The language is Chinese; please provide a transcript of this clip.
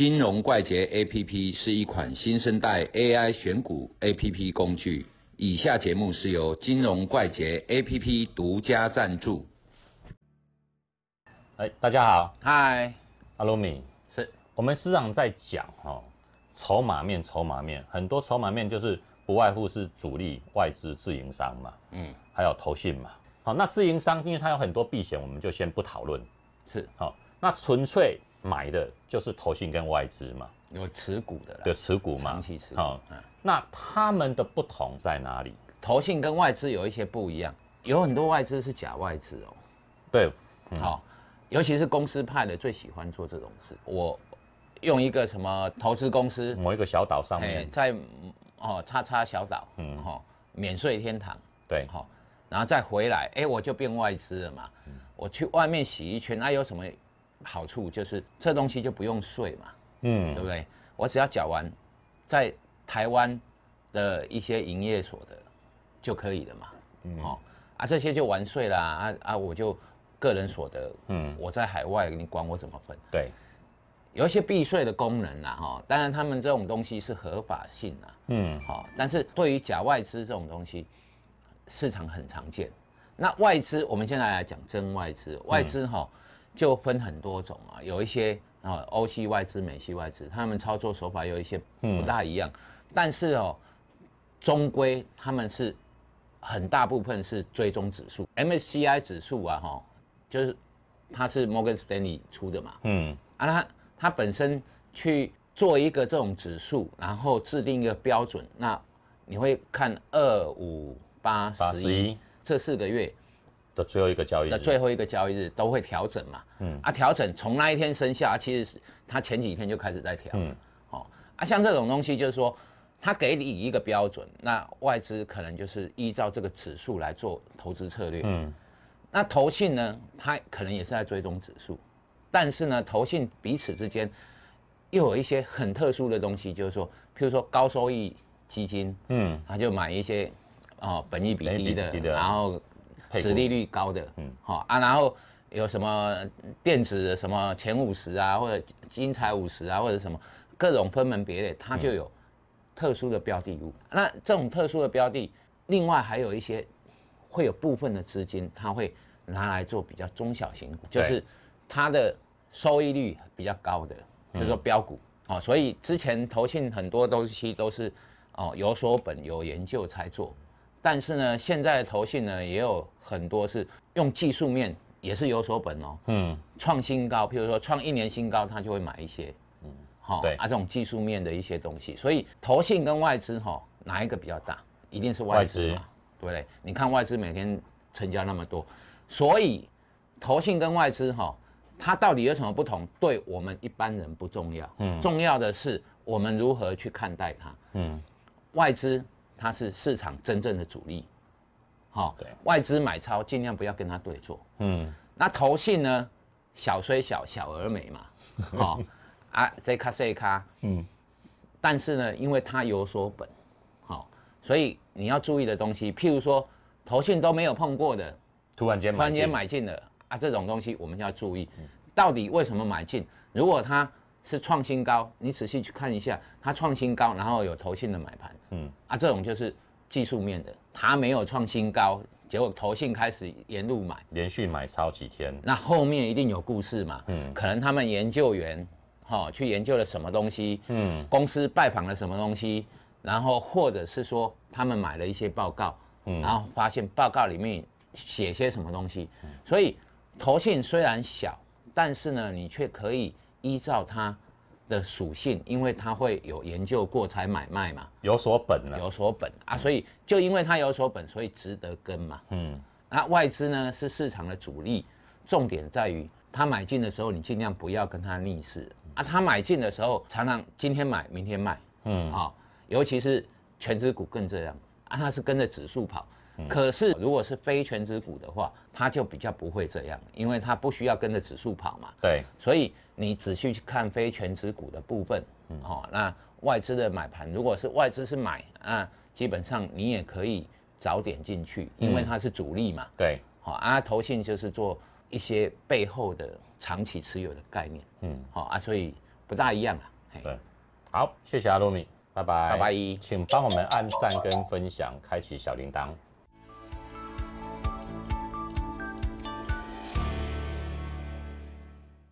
金融怪杰 APP 是一款新生代 AI 选股 APP 工具。以下节目是由金融怪杰 APP 独家赞助。哎，大家好，嗨，阿罗米，是我们时常在讲哦，筹码面，筹码面，很多筹码面就是不外乎是主力、外资、自营商嘛，嗯，还有投信嘛。好，那自营商因为它有很多避险，我们就先不讨论。是，好，那纯粹买的就是投信跟外资嘛，有持股的啦，有持股嘛，长期持股好嗯，那他们的不同在哪里？投信跟外资有一些不一样，有很多外资是假外资哦。对，好、尤其是公司派的最喜欢做这种事。我用一个什么投资公司，某一个小岛上哎，面，在哦叉叉小岛，嗯嗯，哈、免税天堂，对，好、然后再回来，哎，我就变外资了嘛。我去外面洗一圈，那有什么好处？就是这东西就不用税嘛。嗯对不对？我只要缴完在台湾的一些营业所得就可以了嘛。嗯哦，啊，这些就完税啦，啊啊，我就个人所得，嗯嗯，我在海外，你管我怎么分？对，有一些避税的功能啦，哈、当然他们这种东西是合法性啦，嗯好、但是对于假外资这种东西，市场很常见。那外资，我们现在来讲真外资，外资哈、就分很多种啊，有一些啊欧系外资、美系外资，他们操作手法有一些不大一样，但是哦，终归他们是很大部分是追踪指数，MSCI 指数啊哈，就是它是 Morgan Stanley 出的嘛，嗯。啊，它它本身去做一个这种指数，然后制定一个标准，那你会看二五八八十一。这四个月的最后一个交易日，的最后一个交易日都会调整嘛，嗯，啊，调整从那一天生效，啊其实是它前几天就开始在调，嗯。嗯，哦，啊，像这种东西就是说，它给你一个标准，那外资可能就是依照这个指数来做投资策略，嗯。那投信呢，它可能也是在追踪指数，但是呢，投信彼此之间又有一些很特殊的东西，就是说，譬如说高收益基金，嗯。他就买一些哦本益比低的，然后殖利率高的，嗯。嗯，好、啊，然后有什么电子的什么前五十啊，或者金财五十啊，或者什么各种分门别类，它就有特殊的标的物。那这种特殊的标的，另外还有一些会有部分的资金，它会拿来做比较中小型股，就是它的收益率比较高的，就是说标股。哦，所以之前投信很多东西都是哦有所本有研究才做，但是呢，现在的投信呢也有很多是用技术面也是有所本哦，嗯。创新高，譬如说创一年新高，他就会买一些，嗯，好、对。啊，这种技术面的一些东西，所以投信跟外资哈、哪一个比较大？一定是外资外资。嘛，对不对？你看外资每天成交那么多，所以投信跟外资哈、它到底有什么不同？对我们一般人不重要，嗯，重要的是我们如何去看待它。嗯。外资它是市场真正的主力，好、对。外资买超尽量不要跟它对坐。嗯。那投信呢，小虽小，小而美嘛，哦，啊，这卡这卡，嗯，但是呢，因为它有所本，好、所以你要注意的东西，譬如说投信都没有碰过的，突然间突然间买进了啊，这种东西我们要注意，到底为什么买进？如果它是创新高，你仔细去看一下，它创新高，然后有投信的买盘，嗯。嗯，啊，这种就是技术面的，它没有创新高，结果投信开始沿路买。连续买超几天，那后面一定有故事嘛，嗯。嗯，可能他们研究员，哈、去研究了什么东西，嗯嗯，公司拜访了什么东西，然后或者是说他们买了一些报告，嗯。嗯，然后发现报告里面写些什么东西，所以投信虽然小，但是呢，你却可以依照它的属性，因为它会有研究过才买卖嘛，有所本了，有所本啊，所以就因为它有所本，所以值得跟嘛。嗯那外资呢是市场的主力，重点在于它买进的时候，你尽量不要跟它逆势啊。它买进的时候，常常今天买，明天卖嗯啊、尤其是全指股更这样啊，它是跟着指数跑。嗯可是如果是非全指股的话，它就比较不会这样，因为它不需要跟着指数跑嘛。对，所以你仔细去看非全指股的部分，嗯哦，那外资的买盘，如果是外资是买，那基本上你也可以早点进去，因为嗯它是主力嘛。对，好、啊，投信就是做一些背后的长期持有的概念，嗯好、啊，所以不大一样啊。对，好，谢谢阿鲁米，拜拜，拜拜。请帮我们按赞跟分享，开启小铃铛。